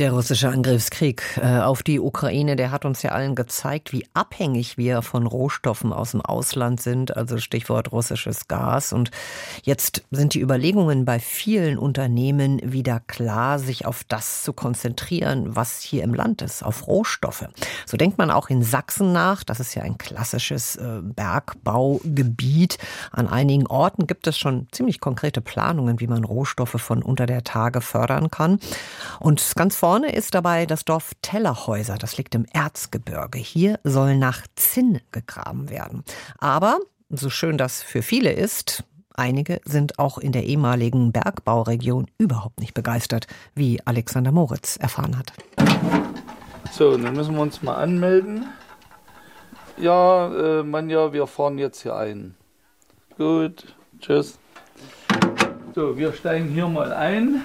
der russische Angriffskrieg äh, auf die Ukraine, der hat uns ja allen gezeigt, wie abhängig wir von Rohstoffen aus dem Ausland sind, also Stichwort russisches Gas. Und jetzt sind die Überlegungen bei vielen Unternehmen wieder klar, sich auf das zu konzentrieren, was hier im Land ist, auf Rohstoffe. So denkt man auch in Sachsen nach. Das ist ja ein klassisches äh, Bergbaugebiet. An einigen Orten gibt es schon ziemlich konkrete Planungen, wie man Rohstoffe von unter der Tage fördern kann. Und ganz vorne Vorne ist dabei das Dorf Tellerhäuser, das liegt im Erzgebirge. Hier soll nach Zinn gegraben werden. Aber, so schön das für viele ist, einige sind auch in der ehemaligen Bergbauregion überhaupt nicht begeistert, wie Alexander Moritz erfahren hat. So, dann müssen wir uns mal anmelden. Ja, äh, Manja, wir fahren jetzt hier ein. Gut, tschüss. So, wir steigen hier mal ein.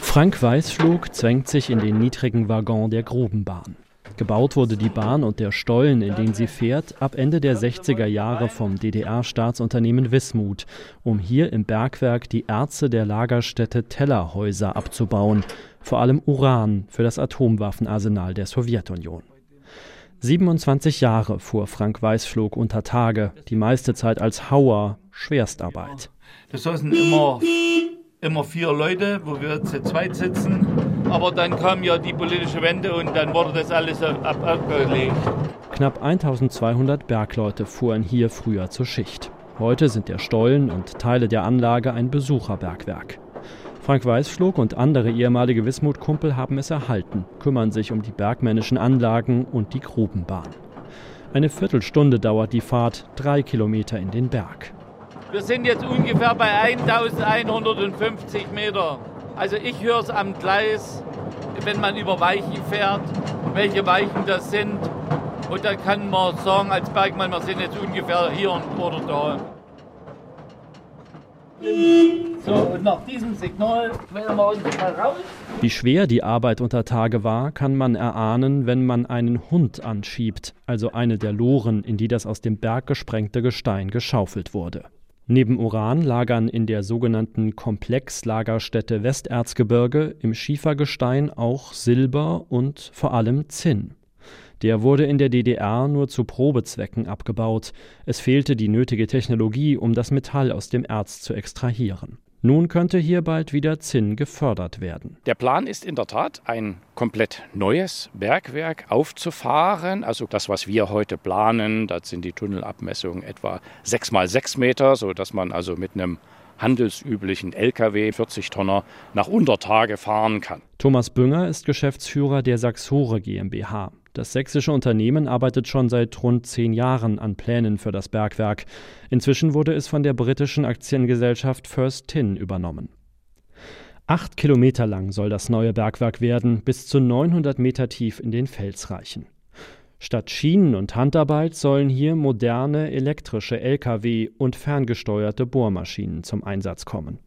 Frank Weißflug zwängt sich in den niedrigen Waggon der Grubenbahn. Gebaut wurde die Bahn und der Stollen, in den sie fährt, ab Ende der 60er Jahre vom DDR-Staatsunternehmen Wismut, um hier im Bergwerk die Erze der Lagerstätte Tellerhäuser abzubauen, vor allem Uran für das Atomwaffenarsenal der Sowjetunion. 27 Jahre fuhr Frank Weißflug unter Tage, die meiste Zeit als Hauer, Schwerstarbeit. Das saßen immer immer vier Leute, wo wir zu zweit sitzen. Aber dann kam ja die politische Wende und dann wurde das alles ab abgelegt. Knapp 1200 Bergleute fuhren hier früher zur Schicht. Heute sind der Stollen und Teile der Anlage ein Besucherbergwerk. Frank Weißflug und andere ehemalige Wismut-Kumpel haben es erhalten, kümmern sich um die bergmännischen Anlagen und die Grubenbahn. Eine Viertelstunde dauert die Fahrt, drei Kilometer in den Berg. Wir sind jetzt ungefähr bei 1150 Meter. Also ich höre es am Gleis, wenn man über Weichen fährt, welche Weichen das sind. Und dann kann man sagen als Bergmann, wir sind jetzt ungefähr hier oder da. So, und nach diesem Signal wählen wir uns mal raus. Wie schwer die Arbeit unter Tage war, kann man erahnen, wenn man einen Hund anschiebt, also eine der Loren, in die das aus dem Berg gesprengte Gestein geschaufelt wurde. Neben Uran lagern in der sogenannten Komplexlagerstätte Westerzgebirge im Schiefergestein auch Silber und vor allem Zinn. Der wurde in der DDR nur zu Probezwecken abgebaut. Es fehlte die nötige Technologie, um das Metall aus dem Erz zu extrahieren. Nun könnte hier bald wieder Zinn gefördert werden. Der Plan ist in der Tat, ein komplett neues Bergwerk aufzufahren. Also das, was wir heute planen, das sind die Tunnelabmessungen etwa 6 mal 6 Meter, sodass man also mit einem handelsüblichen Lkw 40 Tonner nach Untertage fahren kann. Thomas Bünger ist Geschäftsführer der Saxore GmbH. Das sächsische Unternehmen arbeitet schon seit rund zehn Jahren an Plänen für das Bergwerk. Inzwischen wurde es von der britischen Aktiengesellschaft First Tin übernommen. Acht Kilometer lang soll das neue Bergwerk werden, bis zu 900 Meter tief in den Fels reichen. Statt Schienen und Handarbeit sollen hier moderne elektrische Lkw und ferngesteuerte Bohrmaschinen zum Einsatz kommen.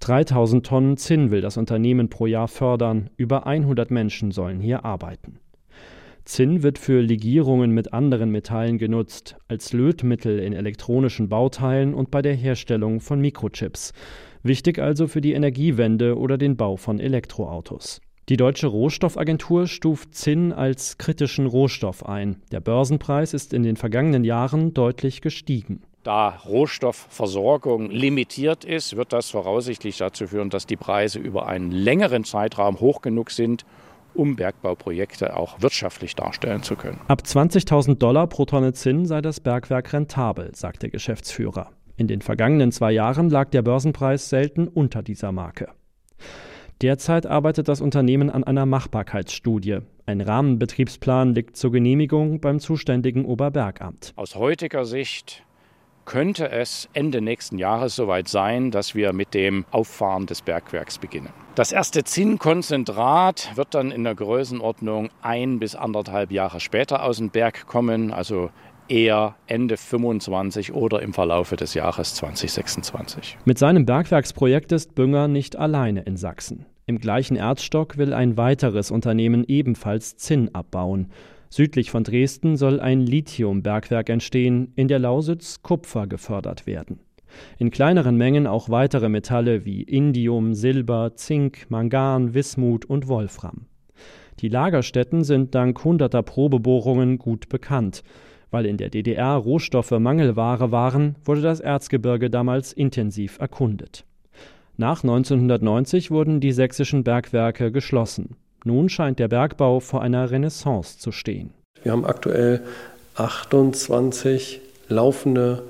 3000 Tonnen Zinn will das Unternehmen pro Jahr fördern, über 100 Menschen sollen hier arbeiten. Zinn wird für Legierungen mit anderen Metallen genutzt, als Lötmittel in elektronischen Bauteilen und bei der Herstellung von Mikrochips. Wichtig also für die Energiewende oder den Bau von Elektroautos. Die deutsche Rohstoffagentur stuft Zinn als kritischen Rohstoff ein. Der Börsenpreis ist in den vergangenen Jahren deutlich gestiegen. Da Rohstoffversorgung limitiert ist, wird das voraussichtlich dazu führen, dass die Preise über einen längeren Zeitraum hoch genug sind, um Bergbauprojekte auch wirtschaftlich darstellen zu können. Ab 20.000 Dollar pro Tonne Zinn sei das Bergwerk rentabel, sagt der Geschäftsführer. In den vergangenen zwei Jahren lag der Börsenpreis selten unter dieser Marke. Derzeit arbeitet das Unternehmen an einer Machbarkeitsstudie. Ein Rahmenbetriebsplan liegt zur Genehmigung beim zuständigen Oberbergamt. Aus heutiger Sicht könnte es Ende nächsten Jahres soweit sein, dass wir mit dem Auffahren des Bergwerks beginnen. Das erste Zinnkonzentrat wird dann in der Größenordnung ein bis anderthalb Jahre später aus dem Berg kommen, also eher Ende 25 oder im Verlaufe des Jahres 2026. Mit seinem Bergwerksprojekt ist Bünger nicht alleine in Sachsen. Im gleichen Erzstock will ein weiteres Unternehmen ebenfalls Zinn abbauen. Südlich von Dresden soll ein Lithiumbergwerk entstehen, in der Lausitz Kupfer gefördert werden. In kleineren Mengen auch weitere Metalle wie Indium, Silber, Zink, Mangan, Wismut und Wolfram. Die Lagerstätten sind dank hunderter Probebohrungen gut bekannt. Weil in der DDR Rohstoffe Mangelware waren, wurde das Erzgebirge damals intensiv erkundet. Nach 1990 wurden die sächsischen Bergwerke geschlossen. Nun scheint der Bergbau vor einer Renaissance zu stehen. Wir haben aktuell 28 laufende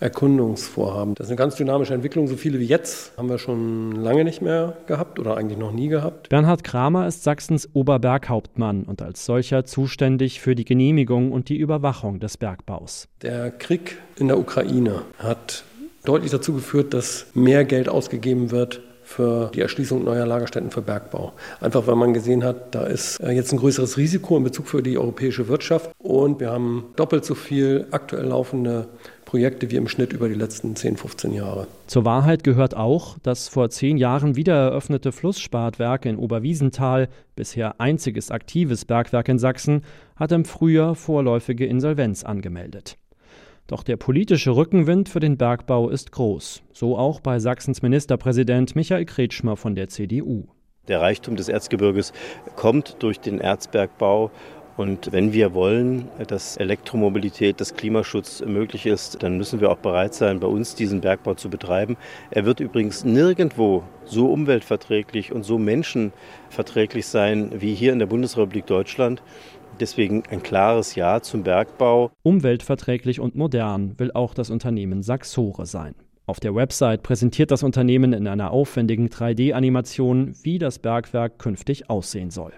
Erkundungsvorhaben. Das ist eine ganz dynamische Entwicklung. So viele wie jetzt haben wir schon lange nicht mehr gehabt oder eigentlich noch nie gehabt. Bernhard Kramer ist Sachsens Oberberghauptmann und als solcher zuständig für die Genehmigung und die Überwachung des Bergbaus. Der Krieg in der Ukraine hat deutlich dazu geführt, dass mehr Geld ausgegeben wird für die Erschließung neuer Lagerstätten für Bergbau. Einfach weil man gesehen hat, da ist äh, jetzt ein größeres Risiko in Bezug für die europäische Wirtschaft und wir haben doppelt so viel aktuell laufende Projekte wie im Schnitt über die letzten 10, 15 Jahre. Zur Wahrheit gehört auch, das vor zehn Jahren wieder eröffnete Flussspartwerk in Oberwiesenthal, bisher einziges aktives Bergwerk in Sachsen, hat im Frühjahr vorläufige Insolvenz angemeldet. Doch der politische Rückenwind für den Bergbau ist groß, so auch bei Sachsens Ministerpräsident Michael Kretschmer von der CDU. Der Reichtum des Erzgebirges kommt durch den Erzbergbau und wenn wir wollen, dass Elektromobilität, dass Klimaschutz möglich ist, dann müssen wir auch bereit sein, bei uns diesen Bergbau zu betreiben. Er wird übrigens nirgendwo so umweltverträglich und so menschenverträglich sein wie hier in der Bundesrepublik Deutschland. Deswegen ein klares Ja zum Bergbau. Umweltverträglich und modern will auch das Unternehmen Saxore sein. Auf der Website präsentiert das Unternehmen in einer aufwendigen 3D-Animation, wie das Bergwerk künftig aussehen soll.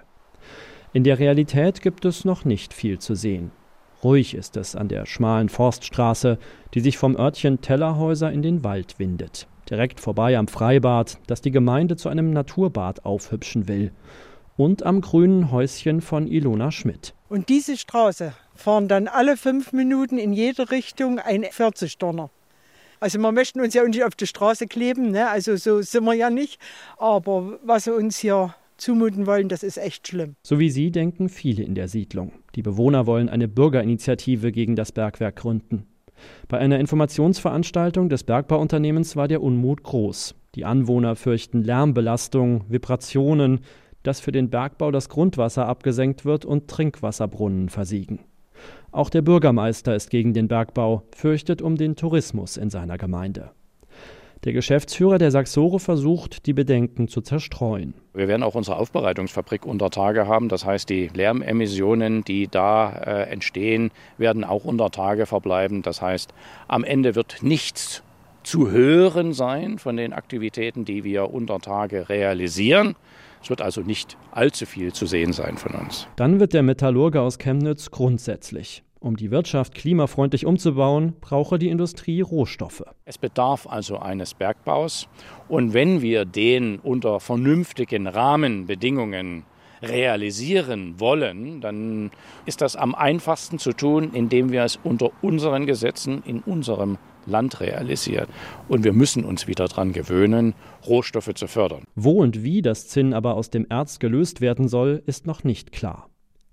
In der Realität gibt es noch nicht viel zu sehen. Ruhig ist es an der schmalen Forststraße, die sich vom Örtchen Tellerhäuser in den Wald windet. Direkt vorbei am Freibad, das die Gemeinde zu einem Naturbad aufhübschen will. Und am grünen Häuschen von Ilona Schmidt. Und diese Straße fahren dann alle fünf Minuten in jede Richtung ein 40-Donner. Also wir möchten uns ja nicht auf die Straße kleben, ne? also so sind wir ja nicht. Aber was uns hier zumuten wollen, das ist echt schlimm. So wie Sie denken viele in der Siedlung. Die Bewohner wollen eine Bürgerinitiative gegen das Bergwerk gründen. Bei einer Informationsveranstaltung des Bergbauunternehmens war der Unmut groß. Die Anwohner fürchten Lärmbelastung, Vibrationen, dass für den Bergbau das Grundwasser abgesenkt wird und Trinkwasserbrunnen versiegen. Auch der Bürgermeister ist gegen den Bergbau, fürchtet um den Tourismus in seiner Gemeinde. Der Geschäftsführer der Saxore versucht, die Bedenken zu zerstreuen. Wir werden auch unsere Aufbereitungsfabrik unter Tage haben. Das heißt, die Lärmemissionen, die da äh, entstehen, werden auch unter Tage verbleiben. Das heißt, am Ende wird nichts zu hören sein von den Aktivitäten, die wir unter Tage realisieren. Es wird also nicht allzu viel zu sehen sein von uns. Dann wird der Metallurge aus Chemnitz grundsätzlich um die Wirtschaft klimafreundlich umzubauen, brauche die Industrie Rohstoffe. Es bedarf also eines Bergbaus. Und wenn wir den unter vernünftigen Rahmenbedingungen realisieren wollen, dann ist das am einfachsten zu tun, indem wir es unter unseren Gesetzen in unserem Land realisieren. Und wir müssen uns wieder daran gewöhnen, Rohstoffe zu fördern. Wo und wie das Zinn aber aus dem Erz gelöst werden soll, ist noch nicht klar.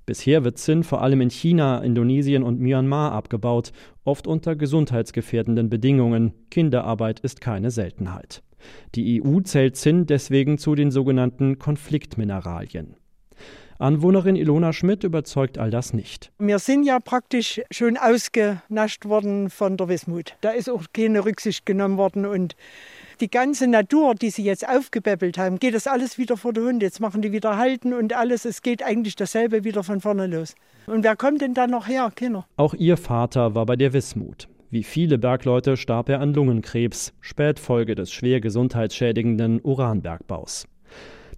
Bisher wird Zinn vor allem in China, Indonesien und Myanmar abgebaut, oft unter gesundheitsgefährdenden Bedingungen. Kinderarbeit ist keine Seltenheit. Die EU zählt Zinn deswegen zu den sogenannten Konfliktmineralien. Anwohnerin Ilona Schmidt überzeugt all das nicht. Wir sind ja praktisch schon ausgenascht worden von der Wismut. Da ist auch keine Rücksicht genommen worden und die ganze Natur, die sie jetzt aufgepäppelt haben, geht das alles wieder vor den Hund. Jetzt machen die wieder Halten und alles. Es geht eigentlich dasselbe wieder von vorne los. Und wer kommt denn dann noch her? Kinder. Auch ihr Vater war bei der Wismut. Wie viele Bergleute starb er an Lungenkrebs, Spätfolge des schwer gesundheitsschädigenden Uranbergbaus.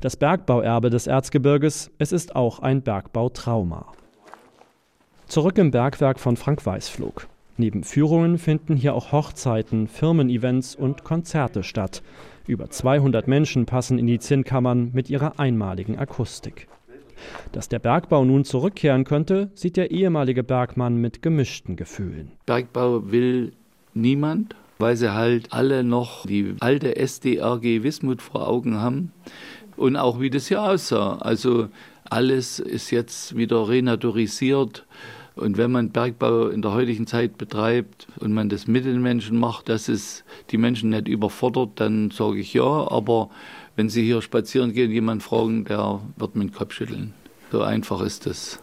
Das Bergbauerbe des Erzgebirges, es ist auch ein Bergbautrauma. Zurück im Bergwerk von Frank Weißflug. Neben Führungen finden hier auch Hochzeiten, Firmen-Events und Konzerte statt. Über 200 Menschen passen in die Zinnkammern mit ihrer einmaligen Akustik. Dass der Bergbau nun zurückkehren könnte, sieht der ehemalige Bergmann mit gemischten Gefühlen. Bergbau will niemand, weil sie halt alle noch die alte SDRG Wismut vor Augen haben und auch wie das hier aussah. Also alles ist jetzt wieder renaturisiert. Und wenn man Bergbau in der heutigen Zeit betreibt und man das mit den Menschen macht, dass es die Menschen nicht überfordert, dann sage ich ja. Aber wenn Sie hier spazieren gehen, jemand fragen, der wird mit dem Kopf schütteln. So einfach ist es.